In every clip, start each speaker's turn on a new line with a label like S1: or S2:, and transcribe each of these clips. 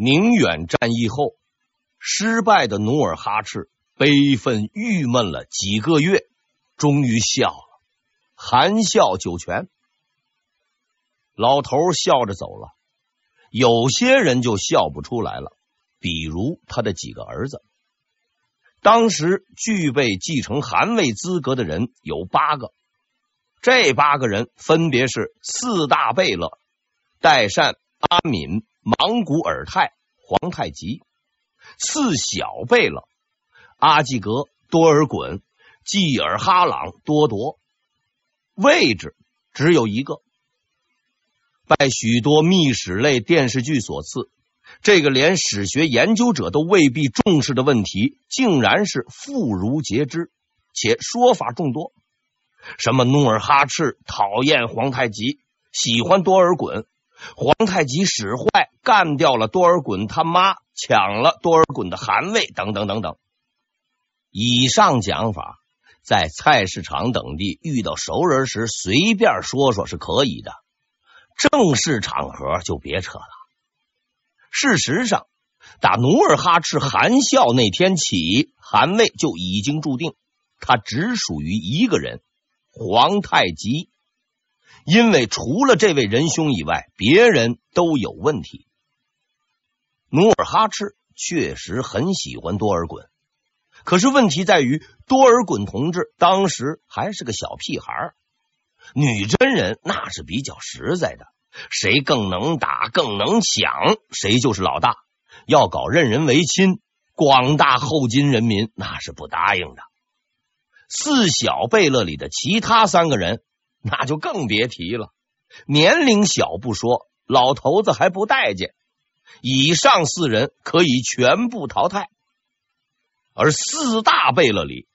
S1: 宁远战役后，失败的努尔哈赤悲愤郁闷了几个月，终于笑了，含笑九泉。老头笑着走了，有些人就笑不出来了，比如他的几个儿子。当时具备继承汗位资格的人有八个，这八个人分别是四大贝勒：代善、阿敏、莽古尔泰、皇太极；四小贝勒：阿济格、多尔衮、济尔哈朗、多铎。位置只有一个。拜许多秘史类电视剧所赐，这个连史学研究者都未必重视的问题，竟然是妇孺皆知，且说法众多。什么努尔哈赤讨厌皇太极，喜欢多尔衮；皇太极使坏，干掉了多尔衮他妈，抢了多尔衮的汗位，等等等等。以上讲法，在菜市场等地遇到熟人时，随便说说是可以的。正式场合就别扯了。事实上，打努尔哈赤含笑那天起，汗位就已经注定，他只属于一个人——皇太极。因为除了这位仁兄以外，别人都有问题。努尔哈赤确实很喜欢多尔衮，可是问题在于，多尔衮同志当时还是个小屁孩。女真人那是比较实在的，谁更能打、更能抢，谁就是老大。要搞任人唯亲，广大后金人民那是不答应的。四小贝勒里的其他三个人，那就更别提了。年龄小不说，老头子还不待见。以上四人可以全部淘汰，而四大贝勒里，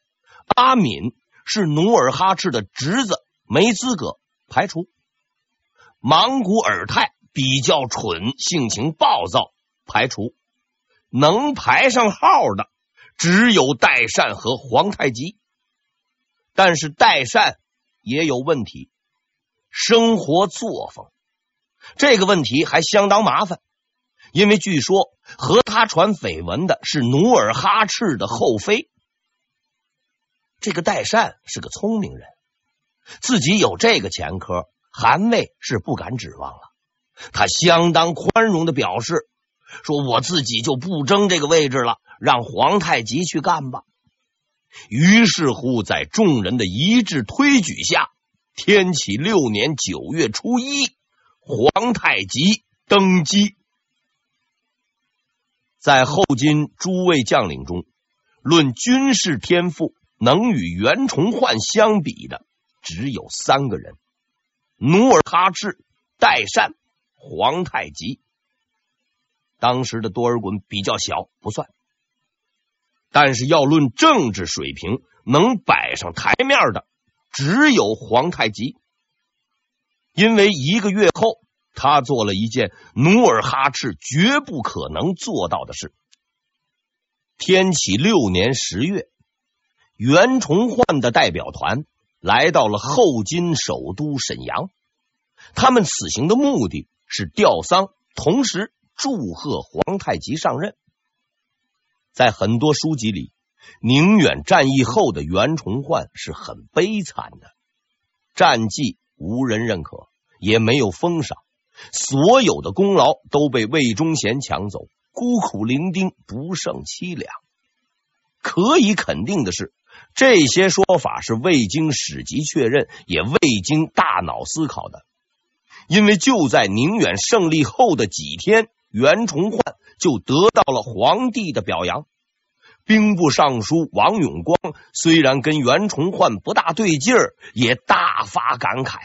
S1: 阿敏是努尔哈赤的侄子。没资格排除。莽古尔泰比较蠢，性情暴躁，排除。能排上号的只有代善和皇太极，但是代善也有问题，生活作风这个问题还相当麻烦，因为据说和他传绯闻的是努尔哈赤的后妃。这个代善是个聪明人。自己有这个前科，汗位是不敢指望了。他相当宽容的表示说：“我自己就不争这个位置了，让皇太极去干吧。”于是乎，在众人的一致推举下，天启六年九月初一，皇太极登基。在后金诸位将领中，论军事天赋，能与袁崇焕相比的。只有三个人：努尔哈赤、代善、皇太极。当时的多尔衮比较小，不算。但是要论政治水平，能摆上台面的只有皇太极。因为一个月后，他做了一件努尔哈赤绝不可能做到的事。天启六年十月，袁崇焕的代表团。来到了后金首都沈阳，他们此行的目的是吊丧，同时祝贺皇太极上任。在很多书籍里，宁远战役后的袁崇焕是很悲惨的，战绩无人认可，也没有封赏，所有的功劳都被魏忠贤抢走，孤苦伶仃，不胜凄凉。可以肯定的是。这些说法是未经史籍确认，也未经大脑思考的。因为就在宁远胜利后的几天，袁崇焕就得到了皇帝的表扬。兵部尚书王永光虽然跟袁崇焕不大对劲儿，也大发感慨：“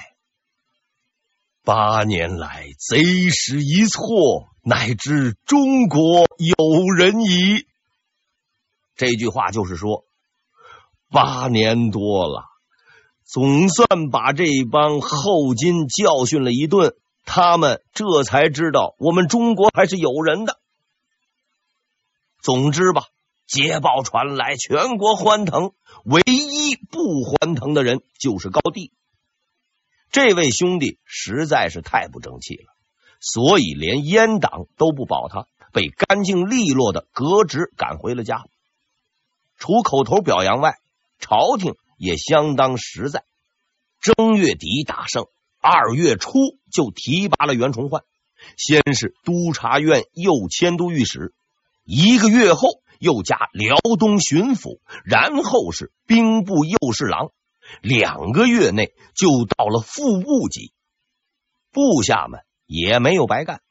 S1: 八年来贼始一错，乃知中国有人矣。”这句话就是说。八年多了，总算把这帮后金教训了一顿，他们这才知道我们中国还是有人的。总之吧，捷报传来，全国欢腾，唯一不欢腾的人就是高帝。这位兄弟实在是太不争气了，所以连阉党都不保他，被干净利落的革职赶回了家。除口头表扬外，朝廷也相当实在。正月底打胜，二月初就提拔了袁崇焕，先是督察院右迁都御史，一个月后又加辽东巡抚，然后是兵部右侍郎，两个月内就到了副部级。部下们也没有白干，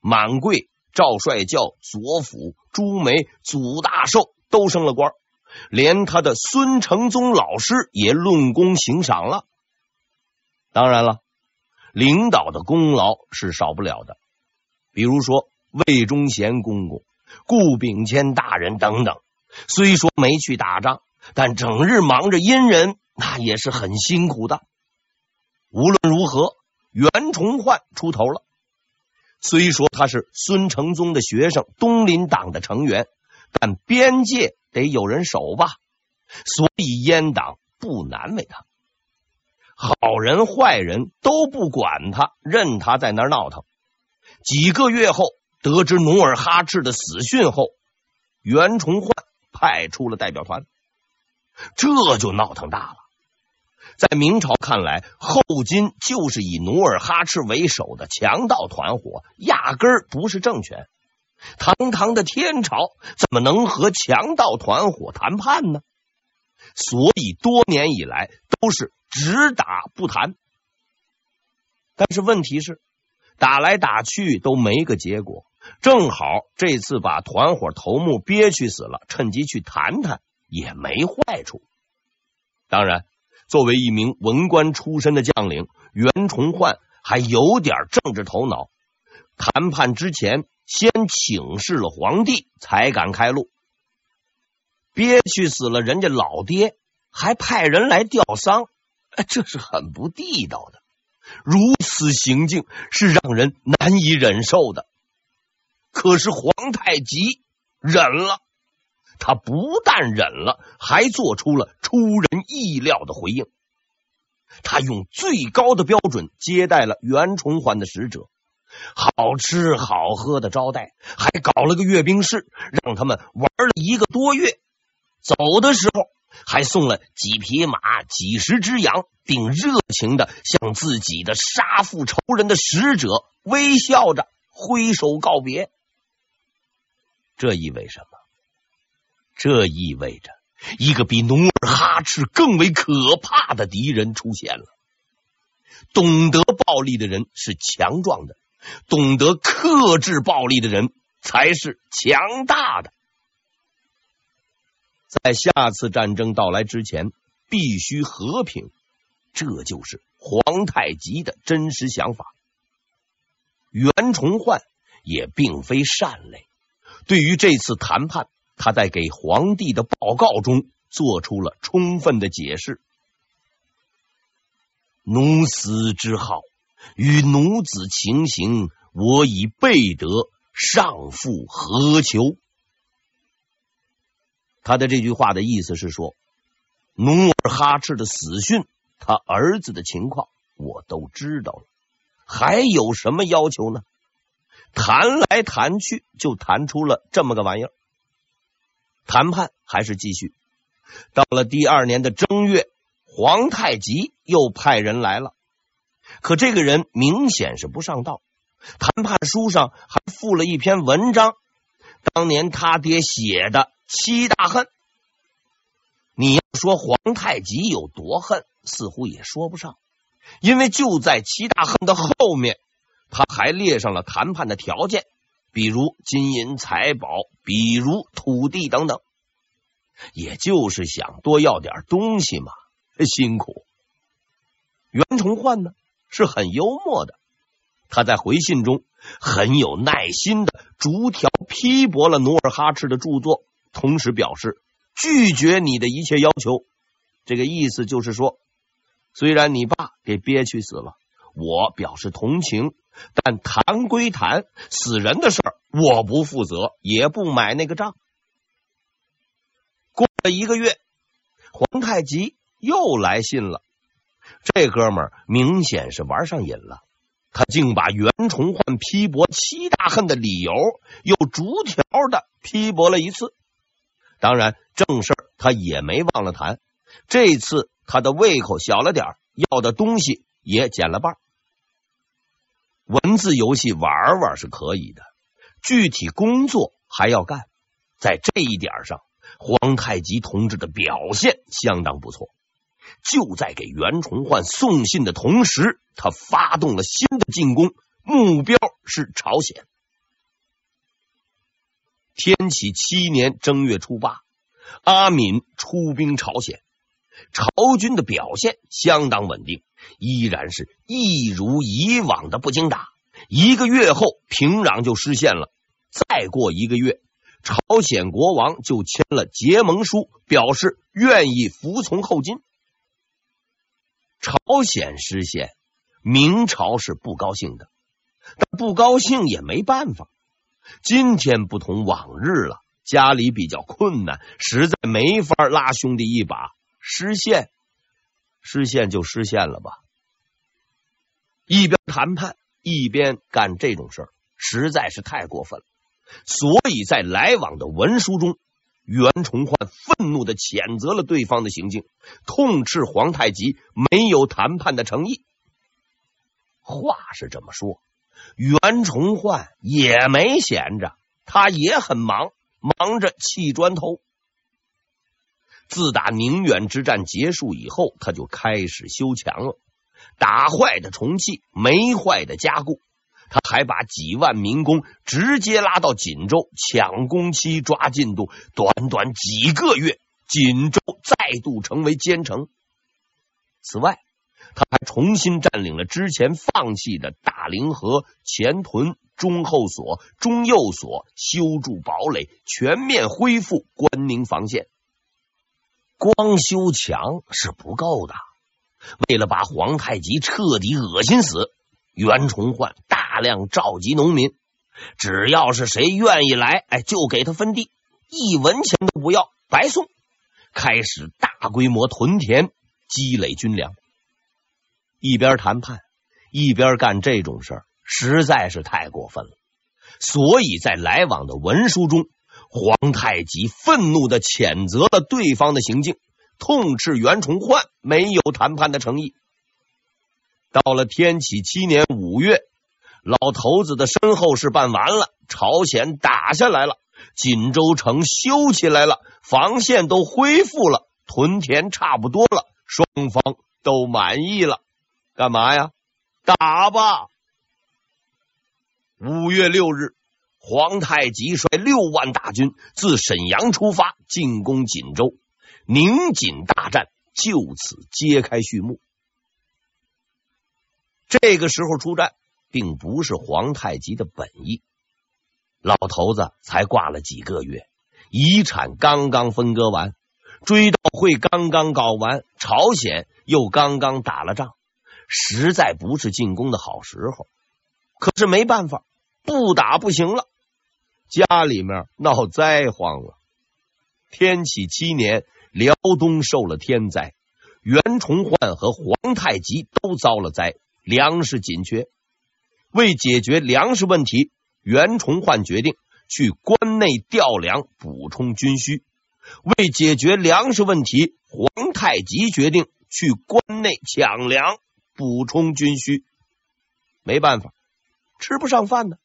S1: 满贵、赵帅教、左辅、朱梅、祖大寿都升了官。连他的孙承宗老师也论功行赏了。当然了，领导的功劳是少不了的，比如说魏忠贤公公、顾秉谦大人等等。虽说没去打仗，但整日忙着阴人，那也是很辛苦的。无论如何，袁崇焕出头了。虽说他是孙承宗的学生，东林党的成员，但边界。得有人守吧，所以阉党不难为他，好人坏人都不管他，任他在那儿闹腾。几个月后，得知努尔哈赤的死讯后，袁崇焕派出了代表团，这就闹腾大了。在明朝看来，后金就是以努尔哈赤为首的强盗团伙，压根儿不是政权。堂堂的天朝怎么能和强盗团伙谈判呢？所以多年以来都是只打不谈。但是问题是，打来打去都没个结果。正好这次把团伙头目憋屈死了，趁机去谈谈也没坏处。当然，作为一名文官出身的将领，袁崇焕还有点政治头脑。谈判之前。先请示了皇帝，才敢开路。憋屈死了人家老爹，还派人来吊丧，这是很不地道的。如此行径是让人难以忍受的。可是皇太极忍了，他不但忍了，还做出了出人意料的回应。他用最高的标准接待了袁崇焕的使者。好吃好喝的招待，还搞了个阅兵式，让他们玩了一个多月。走的时候，还送了几匹马、几十只羊，并热情的向自己的杀父仇人的使者微笑着挥手告别。这意味什么？这意味着一个比努尔哈赤更为可怕的敌人出现了。懂得暴力的人是强壮的。懂得克制暴力的人才是强大的。在下次战争到来之前，必须和平，这就是皇太极的真实想法。袁崇焕也并非善类，对于这次谈判，他在给皇帝的报告中做出了充分的解释。奴死之好。与奴子情形，我已备得，上复何求？他的这句话的意思是说，努尔哈赤的死讯，他儿子的情况我都知道了，还有什么要求呢？谈来谈去，就谈出了这么个玩意儿。谈判还是继续，到了第二年的正月，皇太极又派人来了。可这个人明显是不上道，谈判书上还附了一篇文章，当年他爹写的七大恨。你要说皇太极有多恨，似乎也说不上，因为就在七大恨的后面，他还列上了谈判的条件，比如金银财宝，比如土地等等，也就是想多要点东西嘛。辛苦。袁崇焕呢？是很幽默的，他在回信中很有耐心的逐条批驳了努尔哈赤的著作，同时表示拒绝你的一切要求。这个意思就是说，虽然你爸给憋屈死了，我表示同情，但谈归谈，死人的事儿我不负责，也不买那个账。过了一个月，皇太极又来信了。这哥们儿明显是玩上瘾了，他竟把袁崇焕批驳七大恨的理由又逐条的批驳了一次。当然，正事他也没忘了谈。这次他的胃口小了点，要的东西也减了半。文字游戏玩玩是可以的，具体工作还要干。在这一点上，皇太极同志的表现相当不错。就在给袁崇焕送信的同时，他发动了新的进攻，目标是朝鲜。天启七年正月初八，阿敏出兵朝鲜，朝军的表现相当稳定，依然是一如以往的不经打。一个月后，平壤就失陷了。再过一个月，朝鲜国王就签了结盟书，表示愿意服从后金。朝鲜失陷，明朝是不高兴的，但不高兴也没办法。今天不同往日了，家里比较困难，实在没法拉兄弟一把。失陷，失陷就失陷了吧。一边谈判，一边干这种事儿，实在是太过分了。所以在来往的文书中，袁崇焕愤怒的谴责了对方的行径，痛斥皇太极没有谈判的诚意。话是这么说，袁崇焕也没闲着，他也很忙，忙着砌砖头。自打宁远之战结束以后，他就开始修墙了，打坏的重砌，没坏的加固。他还把几万民工直接拉到锦州抢工期、抓进度，短短几个月，锦州再度成为坚城。此外，他还重新占领了之前放弃的大凌河、前屯、中后所、中右所，修筑堡垒，全面恢复关宁防线。光修墙是不够的，为了把皇太极彻底恶心死，袁崇焕大量召集农民，只要是谁愿意来，哎，就给他分地，一文钱都不要，白送。开始大规模屯田，积累军粮。一边谈判，一边干这种事儿，实在是太过分了。所以在来往的文书中，皇太极愤怒地谴责了对方的行径，痛斥袁崇焕没有谈判的诚意。到了天启七年五月，老头子的身后事办完了，朝鲜打下来了，锦州城修起来了，防线都恢复了，屯田差不多了，双方都满意了。干嘛呀？打吧！五月六日，皇太极率六万大军自沈阳出发，进攻锦州，宁锦大战就此揭开序幕。这个时候出战，并不是皇太极的本意。老头子才挂了几个月，遗产刚刚分割完，追悼会刚刚搞完，朝鲜又刚刚打了仗，实在不是进攻的好时候。可是没办法，不打不行了。家里面闹灾荒了。天启七年，辽东受了天灾，袁崇焕和皇太极都遭了灾。粮食紧缺，为解决粮食问题，袁崇焕决定去关内调粮补充军需；为解决粮食问题，皇太极决定去关内抢粮补充军需。没办法，吃不上饭呢，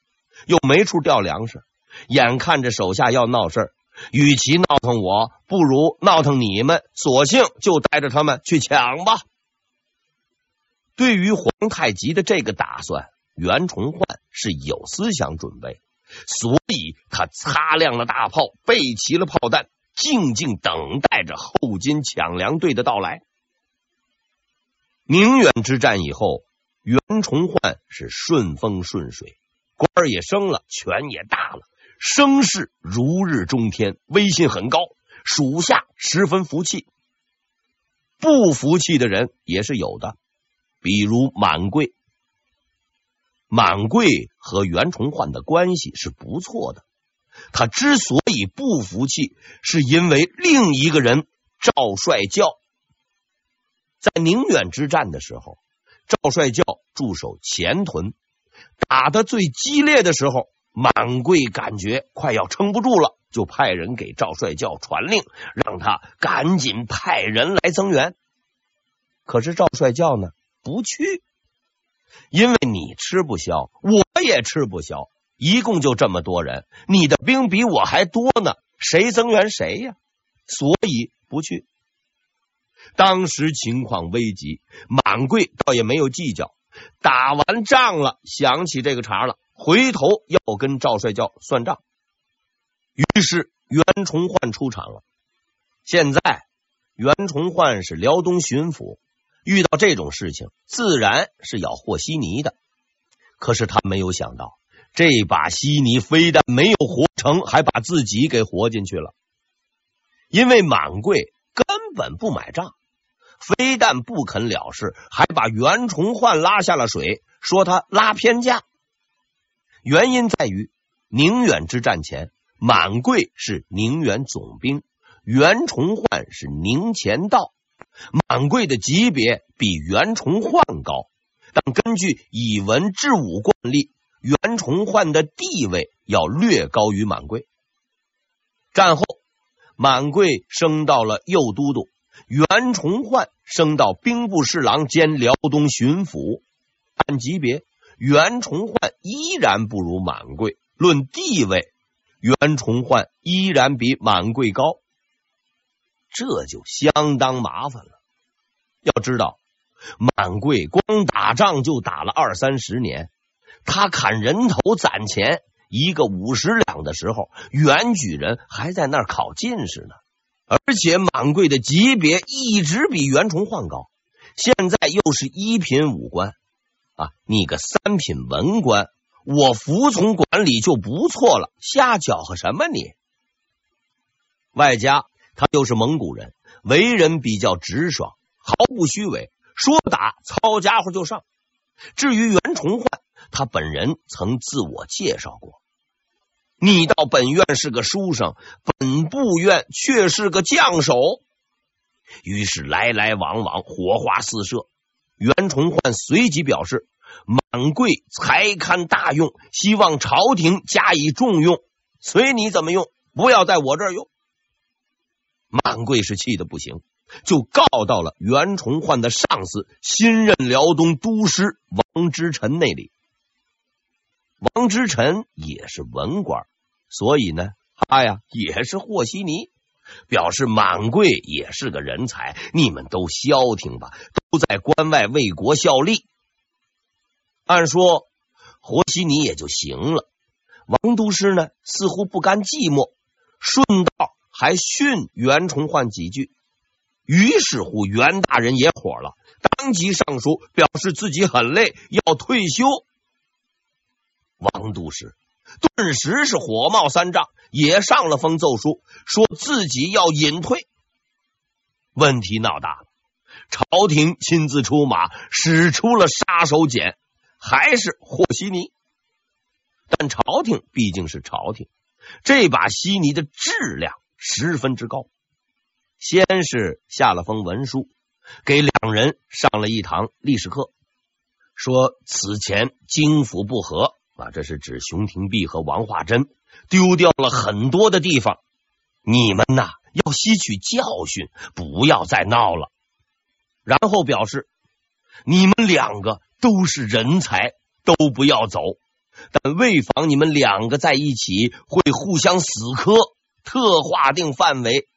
S1: 又没处调粮食，眼看着手下要闹事，与其闹腾我，不如闹腾你们，索性就带着他们去抢吧。对于皇太极的这个打算，袁崇焕是有思想准备，所以他擦亮了大炮，备齐了炮弹，静静等待着后金抢粮队的到来。宁远之战以后，袁崇焕是顺风顺水，官儿也升了，权也大了，声势如日中天，威信很高，属下十分服气。不服气的人也是有的。比如满贵，满贵和袁崇焕的关系是不错的。他之所以不服气，是因为另一个人赵帅教。在宁远之战的时候，赵帅教驻守前屯，打的最激烈的时候，满贵感觉快要撑不住了，就派人给赵帅教传令，让他赶紧派人来增援。可是赵帅教呢，不去，因为你吃不消，我也吃不消，一共就这么多人，你的兵比我还多呢，谁增援谁呀？所以不去。当时情况危急，满贵倒也没有计较。打完仗了，想起这个茬了，回头要跟赵帅教算账。于是袁崇焕出场了。现在袁崇焕是辽东巡抚，遇到这种事情，自然是要和稀泥的。可是他没有想到，这把稀泥非但没有和成，还把自己给和进去了。因为满贵根本不买账。非但不肯了事，还把袁崇焕拉下了水，说他拉偏架。原因在于宁远之战前，满贵是宁远总兵，袁崇焕是宁前道。满贵的级别比袁崇焕高，但根据以文治武惯例，袁崇焕的地位要略高于满贵。战后，满贵升到了右都督。袁崇焕升到兵部侍郎兼辽东巡抚，按级别，袁崇焕依然不如满贵；论地位，袁崇焕依然比满贵高，这就相当麻烦了。要知道，满贵光打仗就打了二三十年，他砍人头攒钱，一个五十两的时候，袁举人还在那儿考进士呢。而且满贵的级别一直比袁崇焕高，现在又是一品武官啊！你个三品文官，我服从管理就不错了，瞎搅和什么你？外加他又是蒙古人，为人比较直爽，毫不虚伪，说打操家伙就上。至于袁崇焕，他本人曾自我介绍过。你到本院是个书生，本部院却是个将手。于是来来往往，火花四射。袁崇焕随即表示，满贵才堪大用，希望朝廷加以重用，随你怎么用，不要在我这儿用。满贵是气得不行，就告到了袁崇焕的上司，新任辽东都师王之臣那里。王之臣也是文官。所以呢，他呀也是和稀泥，表示满贵也是个人才，你们都消停吧，都在关外为国效力。按说和稀泥也就行了，王都师呢似乎不甘寂寞，顺道还训袁崇焕几句。于是乎，袁大人也火了，当即上书表示自己很累，要退休。王都师。顿时是火冒三丈，也上了封奏书，说自己要隐退。问题闹大了，朝廷亲自出马，使出了杀手锏，还是和稀泥。但朝廷毕竟是朝廷，这把稀泥的质量十分之高。先是下了封文书，给两人上了一堂历史课，说此前京府不和。啊，这是指熊廷弼和王化贞丢掉了很多的地方，你们呐要吸取教训，不要再闹了。然后表示，你们两个都是人才，都不要走，但为防你们两个在一起会互相死磕，特划定范围：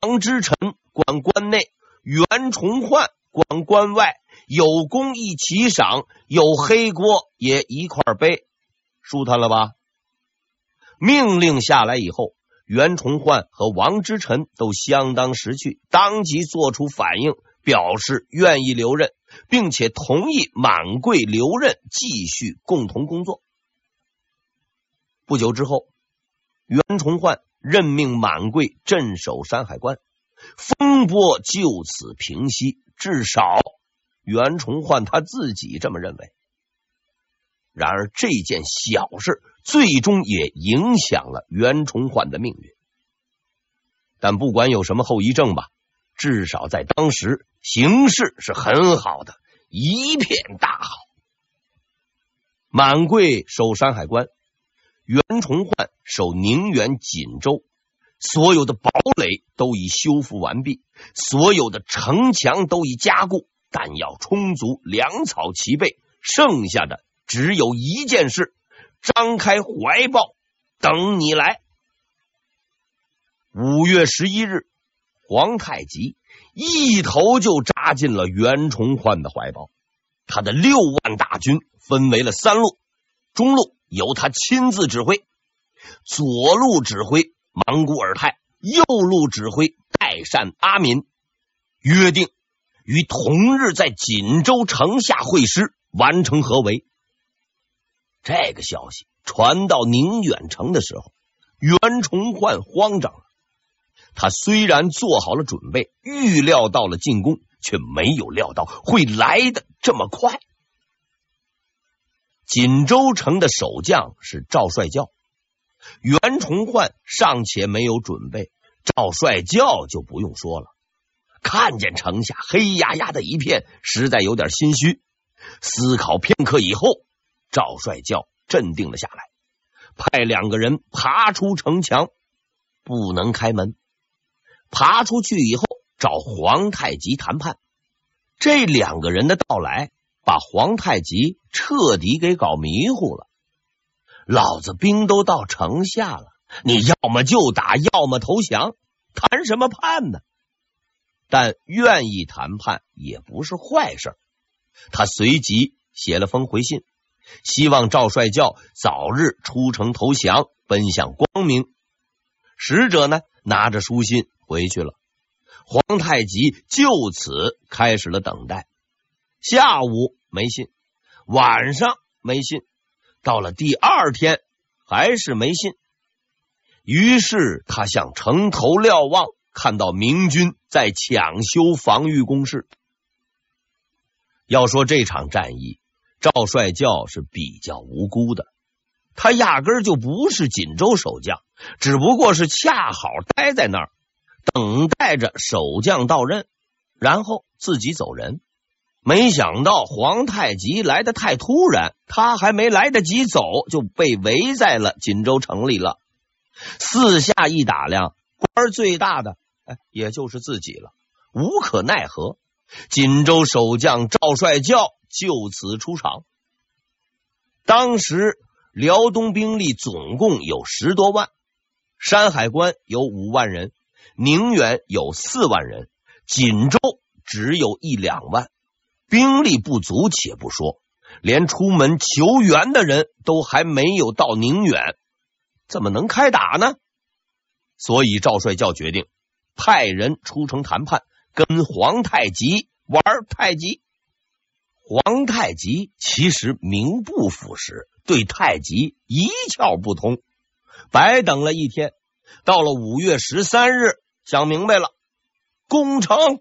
S1: 王之臣管关内，袁崇焕管关外。有功一起赏，有黑锅也一块背，舒坦了吧？命令下来以后，袁崇焕和王之臣都相当识趣，当即做出反应，表示愿意留任，并且同意满贵留任，继续共同工作。不久之后，袁崇焕任命满贵镇守山海关，风波就此平息，至少。袁崇焕他自己这么认为。然而这件小事最终也影响了袁崇焕的命运。但不管有什么后遗症吧，至少在当时形势是很好的，一片大好。满贵守山海关，袁崇焕守宁远锦州，所有的堡垒都已修复完毕，所有的城墙都已加固，弹药充足，粮草齐备，剩下的只有一件事：张开怀抱，等你来。五月十一日，皇太极一头就扎进了袁崇焕的怀抱。他的六万大军分为了三路，中路由他亲自指挥，左路指挥莽古尔泰，右路指挥代善阿敏，约定于同日在锦州城下会师，完成合围。这个消息传到宁远城的时候，袁崇焕慌张了。他虽然做好了准备，预料到了进攻，却没有料到会来的这么快。锦州城的守将是赵帅教，袁崇焕尚且没有准备，赵帅教就不用说了。看见城下黑压压的一片，实在有点心虚。思考片刻以后，赵帅教镇定了下来，派两个人爬出城墙，不能开门。爬出去以后，找皇太极谈判。这两个人的到来，把皇太极彻底给搞迷糊了。老子兵都到城下了，你要么就打，要么投降，谈什么判呢？但愿意谈判也不是坏事。他随即写了封回信，希望赵帅教早日出城投降，奔向光明。使者呢，拿着书信。回去了，皇太极就此开始了等待。下午没信，晚上没信，到了第二天还是没信。于是他向城头瞭望，看到明军在抢修防御工事。要说这场战役，赵帅教是比较无辜的，他压根儿就不是锦州守将，只不过是恰好待在那儿。等待着守将到任，然后自己走人。没想到皇太极来的太突然，他还没来得及走，就被围在了锦州城里了。四下一打量，官最大的哎，也就是自己了，无可奈何。锦州守将赵帅教就此出场。当时辽东兵力总共有十多万，山海关有五万人。宁远有四万人，锦州只有一两万，兵力不足且不说，连出门求援的人都还没有到宁远，怎么能开打呢？所以赵帅教决定派人出城谈判，跟皇太极玩太极。皇太极其实名不副实，对太极一窍不通，白等了一天。到了五月十三日。想明白了，攻城。